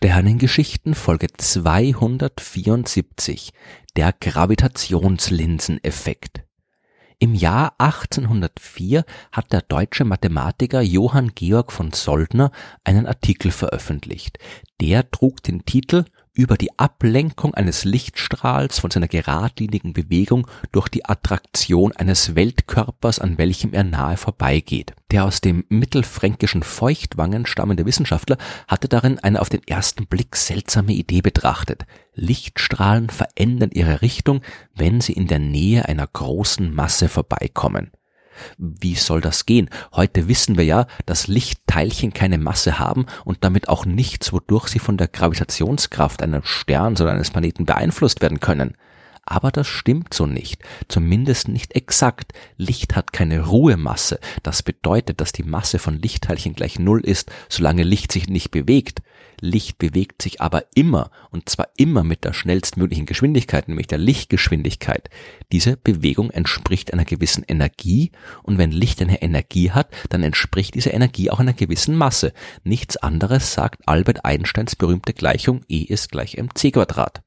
Sternengeschichten Folge 274 Der Gravitationslinseneffekt Im Jahr 1804 hat der deutsche Mathematiker Johann Georg von Soldner einen Artikel veröffentlicht. Der trug den Titel über die Ablenkung eines Lichtstrahls von seiner geradlinigen Bewegung durch die Attraktion eines Weltkörpers, an welchem er nahe vorbeigeht. Der aus dem mittelfränkischen Feuchtwangen stammende Wissenschaftler hatte darin eine auf den ersten Blick seltsame Idee betrachtet. Lichtstrahlen verändern ihre Richtung, wenn sie in der Nähe einer großen Masse vorbeikommen. Wie soll das gehen? Heute wissen wir ja, dass Lichtteilchen keine Masse haben und damit auch nichts, wodurch sie von der Gravitationskraft eines Sterns oder eines Planeten beeinflusst werden können. Aber das stimmt so nicht, zumindest nicht exakt. Licht hat keine Ruhemasse. Das bedeutet, dass die Masse von Lichtteilchen gleich Null ist, solange Licht sich nicht bewegt. Licht bewegt sich aber immer, und zwar immer mit der schnellstmöglichen Geschwindigkeit, nämlich der Lichtgeschwindigkeit. Diese Bewegung entspricht einer gewissen Energie, und wenn Licht eine Energie hat, dann entspricht diese Energie auch einer gewissen Masse. Nichts anderes sagt Albert Einsteins berühmte Gleichung E ist gleich mc Quadrat.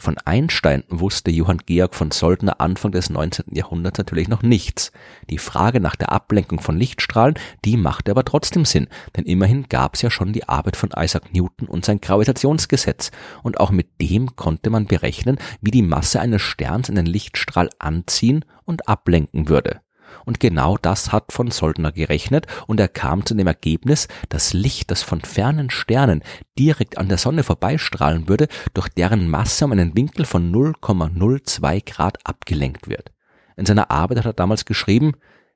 Von Einstein wusste Johann Georg von Soldner Anfang des 19. Jahrhunderts natürlich noch nichts. Die Frage nach der Ablenkung von Lichtstrahlen, die machte aber trotzdem Sinn, denn immerhin gab es ja schon die Arbeit von Isaac Newton und sein Gravitationsgesetz, und auch mit dem konnte man berechnen, wie die Masse eines Sterns einen Lichtstrahl anziehen und ablenken würde. Und genau das hat von Soldner gerechnet und er kam zu dem Ergebnis, dass Licht, das von fernen Sternen direkt an der Sonne vorbeistrahlen würde, durch deren Masse um einen Winkel von 0,02 Grad abgelenkt wird. In seiner Arbeit hat er damals geschrieben,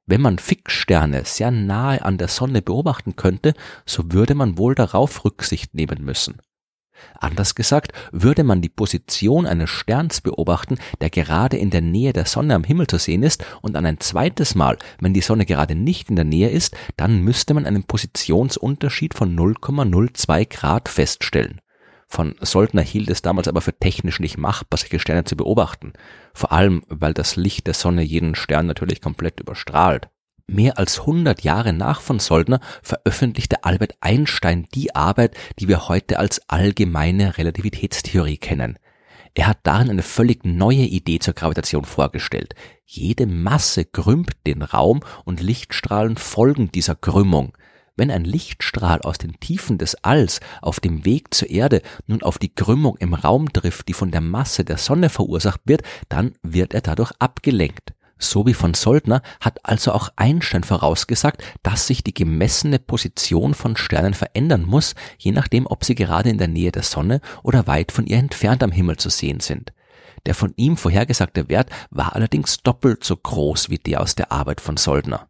wenn man Fixsterne sehr nahe an der Sonne beobachten könnte, so würde man wohl darauf Rücksicht nehmen müssen. Anders gesagt, würde man die Position eines Sterns beobachten, der gerade in der Nähe der Sonne am Himmel zu sehen ist, und dann ein zweites Mal, wenn die Sonne gerade nicht in der Nähe ist, dann müsste man einen Positionsunterschied von 0,02 Grad feststellen. Von Soldner hielt es damals aber für technisch nicht machbar, solche Sterne zu beobachten, vor allem weil das Licht der Sonne jeden Stern natürlich komplett überstrahlt. Mehr als 100 Jahre nach von Soldner veröffentlichte Albert Einstein die Arbeit, die wir heute als allgemeine Relativitätstheorie kennen. Er hat darin eine völlig neue Idee zur Gravitation vorgestellt. Jede Masse krümmt den Raum und Lichtstrahlen folgen dieser Krümmung. Wenn ein Lichtstrahl aus den Tiefen des Alls auf dem Weg zur Erde nun auf die Krümmung im Raum trifft, die von der Masse der Sonne verursacht wird, dann wird er dadurch abgelenkt. So wie von Soldner hat also auch Einstein vorausgesagt, dass sich die gemessene Position von Sternen verändern muss, je nachdem, ob sie gerade in der Nähe der Sonne oder weit von ihr entfernt am Himmel zu sehen sind. Der von ihm vorhergesagte Wert war allerdings doppelt so groß wie der aus der Arbeit von Soldner.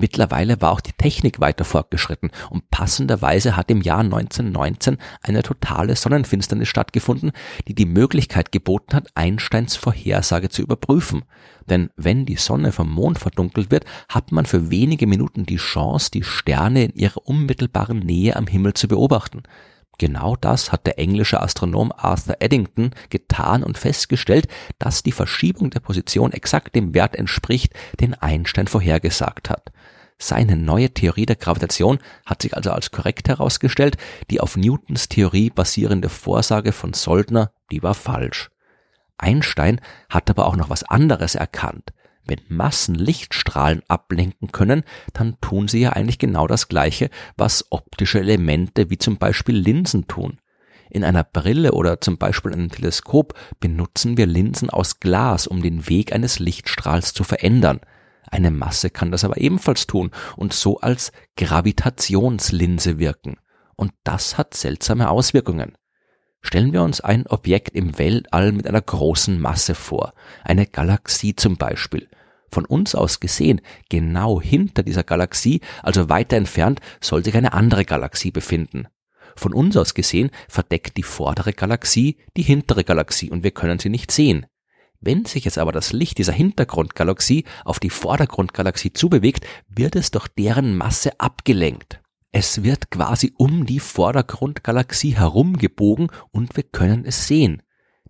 Mittlerweile war auch die Technik weiter fortgeschritten und passenderweise hat im Jahr 1919 eine totale Sonnenfinsternis stattgefunden, die die Möglichkeit geboten hat, Einsteins Vorhersage zu überprüfen. Denn wenn die Sonne vom Mond verdunkelt wird, hat man für wenige Minuten die Chance, die Sterne in ihrer unmittelbaren Nähe am Himmel zu beobachten. Genau das hat der englische Astronom Arthur Eddington getan und festgestellt, dass die Verschiebung der Position exakt dem Wert entspricht, den Einstein vorhergesagt hat. Seine neue Theorie der Gravitation hat sich also als korrekt herausgestellt, die auf Newtons Theorie basierende Vorsage von Soldner, die war falsch. Einstein hat aber auch noch was anderes erkannt. Wenn Massen Lichtstrahlen ablenken können, dann tun sie ja eigentlich genau das Gleiche, was optische Elemente wie zum Beispiel Linsen tun. In einer Brille oder zum Beispiel einem Teleskop benutzen wir Linsen aus Glas, um den Weg eines Lichtstrahls zu verändern. Eine Masse kann das aber ebenfalls tun und so als Gravitationslinse wirken. Und das hat seltsame Auswirkungen. Stellen wir uns ein Objekt im Weltall mit einer großen Masse vor, eine Galaxie zum Beispiel. Von uns aus gesehen, genau hinter dieser Galaxie, also weiter entfernt, soll sich eine andere Galaxie befinden. Von uns aus gesehen verdeckt die vordere Galaxie die hintere Galaxie und wir können sie nicht sehen. Wenn sich jetzt aber das Licht dieser Hintergrundgalaxie auf die Vordergrundgalaxie zubewegt, wird es durch deren Masse abgelenkt. Es wird quasi um die Vordergrundgalaxie herumgebogen und wir können es sehen.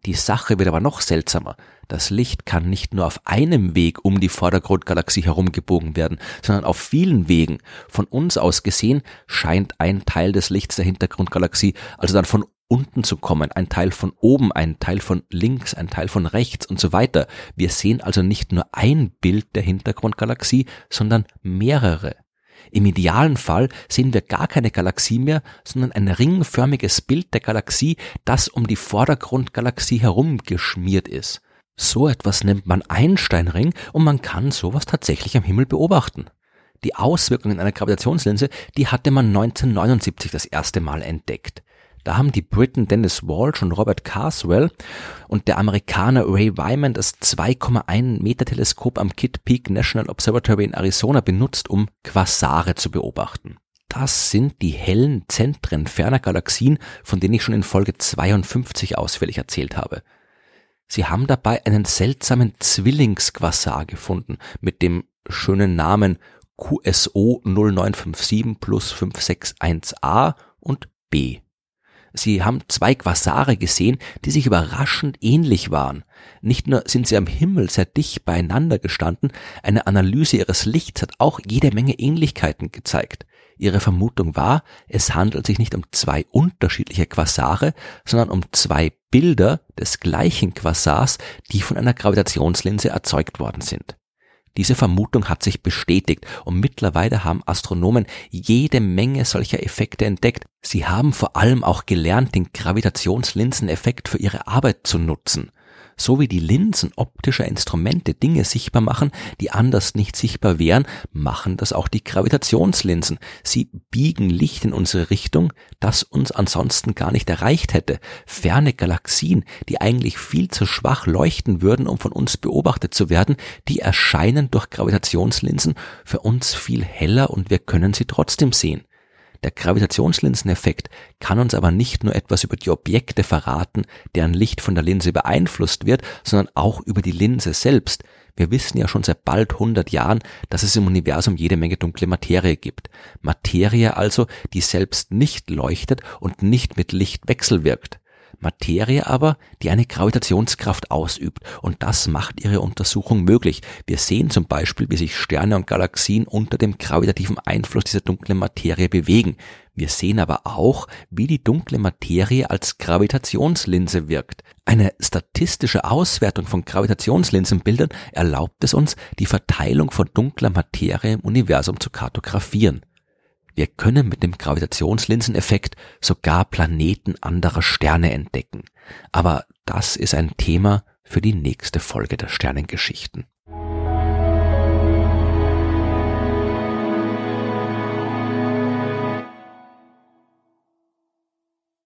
Die Sache wird aber noch seltsamer. Das Licht kann nicht nur auf einem Weg um die Vordergrundgalaxie herumgebogen werden, sondern auf vielen Wegen. Von uns aus gesehen scheint ein Teil des Lichts der Hintergrundgalaxie also dann von unten zu kommen, ein Teil von oben, ein Teil von links, ein Teil von rechts und so weiter. Wir sehen also nicht nur ein Bild der Hintergrundgalaxie, sondern mehrere. Im idealen Fall sehen wir gar keine Galaxie mehr, sondern ein ringförmiges Bild der Galaxie, das um die Vordergrundgalaxie herum geschmiert ist. So etwas nennt man Einsteinring und man kann sowas tatsächlich am Himmel beobachten. Die Auswirkungen einer Gravitationslinse, die hatte man 1979 das erste Mal entdeckt. Da haben die Briten Dennis Walsh und Robert Carswell und der Amerikaner Ray Wyman das 2,1 Meter Teleskop am Kitt Peak National Observatory in Arizona benutzt, um Quasare zu beobachten. Das sind die hellen Zentren ferner Galaxien, von denen ich schon in Folge 52 ausführlich erzählt habe. Sie haben dabei einen seltsamen Zwillingsquasar gefunden mit dem schönen Namen QSO 0957 plus 561a und B. Sie haben zwei Quasare gesehen, die sich überraschend ähnlich waren. Nicht nur sind sie am Himmel sehr dicht beieinander gestanden, eine Analyse ihres Lichts hat auch jede Menge Ähnlichkeiten gezeigt. Ihre Vermutung war, es handelt sich nicht um zwei unterschiedliche Quasare, sondern um zwei Bilder des gleichen Quasars, die von einer Gravitationslinse erzeugt worden sind. Diese Vermutung hat sich bestätigt und mittlerweile haben Astronomen jede Menge solcher Effekte entdeckt. Sie haben vor allem auch gelernt, den Gravitationslinseneffekt für ihre Arbeit zu nutzen so wie die Linsen optischer Instrumente Dinge sichtbar machen, die anders nicht sichtbar wären, machen das auch die Gravitationslinsen. Sie biegen Licht in unsere Richtung, das uns ansonsten gar nicht erreicht hätte. Ferne Galaxien, die eigentlich viel zu schwach leuchten würden, um von uns beobachtet zu werden, die erscheinen durch Gravitationslinsen für uns viel heller und wir können sie trotzdem sehen. Der Gravitationslinseneffekt kann uns aber nicht nur etwas über die Objekte verraten, deren Licht von der Linse beeinflusst wird, sondern auch über die Linse selbst. Wir wissen ja schon seit bald 100 Jahren, dass es im Universum jede Menge dunkle Materie gibt. Materie also, die selbst nicht leuchtet und nicht mit Licht wechselwirkt. Materie aber, die eine Gravitationskraft ausübt. Und das macht ihre Untersuchung möglich. Wir sehen zum Beispiel, wie sich Sterne und Galaxien unter dem gravitativen Einfluss dieser dunklen Materie bewegen. Wir sehen aber auch, wie die dunkle Materie als Gravitationslinse wirkt. Eine statistische Auswertung von Gravitationslinsenbildern erlaubt es uns, die Verteilung von dunkler Materie im Universum zu kartografieren. Wir können mit dem Gravitationslinseneffekt sogar Planeten anderer Sterne entdecken. Aber das ist ein Thema für die nächste Folge der Sternengeschichten.